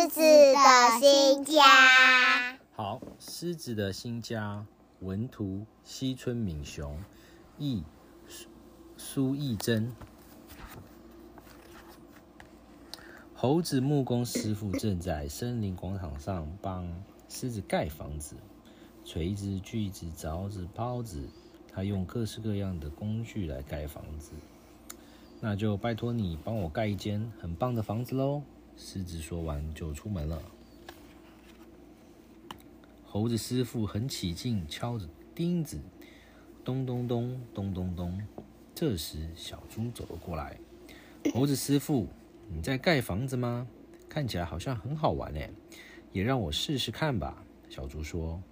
狮子的新家。好，狮子的新家，文图西村敏雄，译苏苏义珍。猴子木工师傅正在森林广场上帮狮子盖房子，锤子、锯子、凿子、刨子，他用各式各样的工具来盖房子。那就拜托你帮我盖一间很棒的房子喽。狮子说完就出门了。猴子师傅很起劲，敲着钉子，咚咚咚，咚咚咚。这时，小猪走了过来。猴子师傅，你在盖房子吗？看起来好像很好玩哎，也让我试试看吧。小猪说：“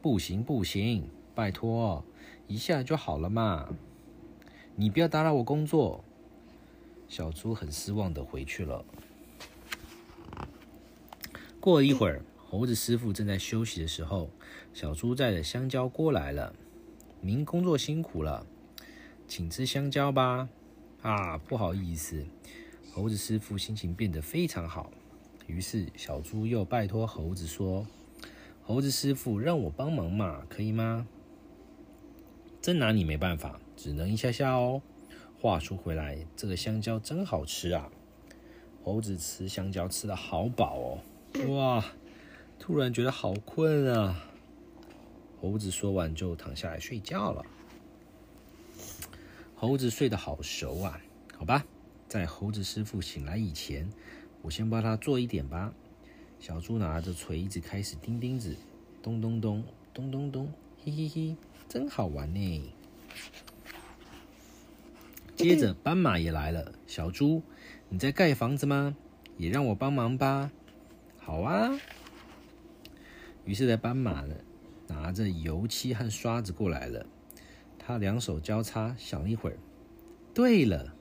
不行，不行，拜托，一下就好了嘛。你不要打扰我工作。”小猪很失望的回去了。过了一会儿。猴子师傅正在休息的时候，小猪带着香蕉过来了。您工作辛苦了，请吃香蕉吧。啊，不好意思，猴子师傅心情变得非常好。于是小猪又拜托猴子说：“猴子师傅，让我帮忙嘛，可以吗？”真拿你没办法，只能一下下哦。话说回来，这个香蕉真好吃啊！猴子吃香蕉吃的好饱哦，哇！突然觉得好困啊！猴子说完就躺下来睡觉了。猴子睡得好熟啊！好吧，在猴子师傅醒来以前，我先帮他做一点吧。小猪拿着锤子开始钉钉子，咚咚咚，咚咚咚，嘿嘿嘿，真好玩呢！接着斑马也来了。小猪，你在盖房子吗？也让我帮忙吧。好啊。于是，在斑马呢，拿着油漆和刷子过来了。他两手交叉，想了一会儿。对了，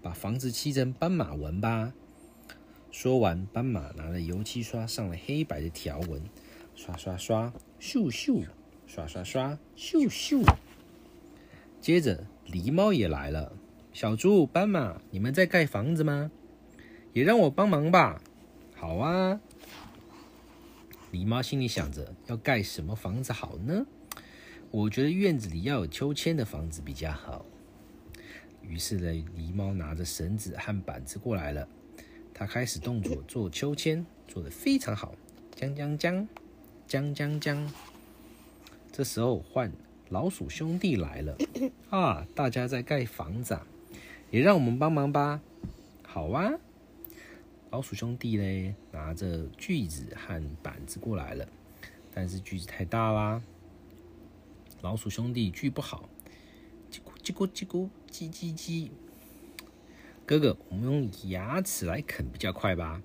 把房子漆成斑马纹吧。说完，斑马拿着油漆刷上了黑白的条纹，刷刷刷，咻咻，刷刷刷，咻咻。接着，狸猫也来了。小猪、斑马，你们在盖房子吗？也让我帮忙吧。好啊。狸猫心里想着，要盖什么房子好呢？我觉得院子里要有秋千的房子比较好。于是呢，狸猫拿着绳子和板子过来了。它开始动作做秋千，做得非常好。将将将，将将将。这时候换老鼠兄弟来了啊！大家在盖房子，也让我们帮忙吧。好啊。老鼠兄弟嘞，拿着锯子和板子过来了，但是锯子太大啦，老鼠兄弟锯不好，叽咕叽咕叽咕叽叽叽。哥哥，我们用牙齿来啃比较快吧？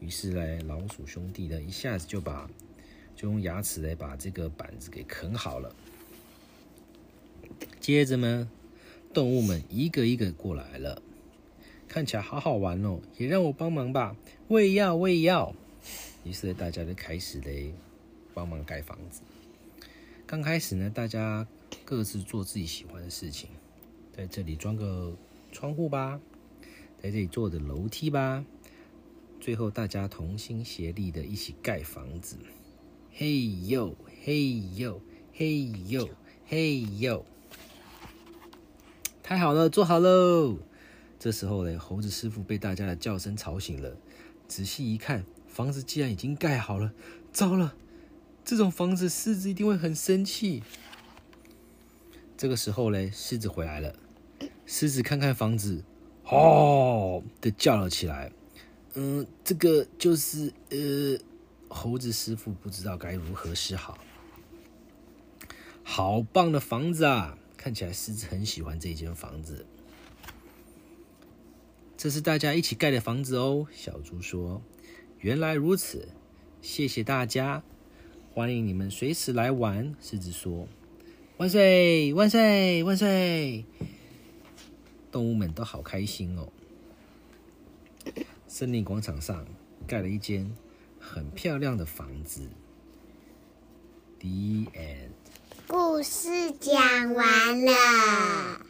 于是嘞，老鼠兄弟呢，一下子就把就用牙齿来把这个板子给啃好了。接着呢，动物们一个一个过来了。看起来好好玩哦，也让我帮忙吧！我也要，我也要。于是大家就开始嘞帮忙盖房子。刚开始呢，大家各自做自己喜欢的事情，在这里装个窗户吧，在这里做的楼梯吧。最后大家同心协力的一起盖房子。嘿呦，嘿呦，嘿呦，嘿呦！太好了，做好喽！这时候呢，猴子师傅被大家的叫声吵醒了。仔细一看，房子既然已经盖好了，糟了！这种房子，狮子一定会很生气。这个时候呢，狮子回来了。狮子看看房子，哦的叫了起来。嗯，这个就是呃，猴子师傅不知道该如何是好。好棒的房子啊！看起来狮子很喜欢这间房子。这是大家一起盖的房子哦，小猪说：“原来如此，谢谢大家，欢迎你们随时来玩。”狮子说：“万岁，万岁，万岁！”动物们都好开心哦。森林广场上盖了一间很漂亮的房子。The end。故事讲完了。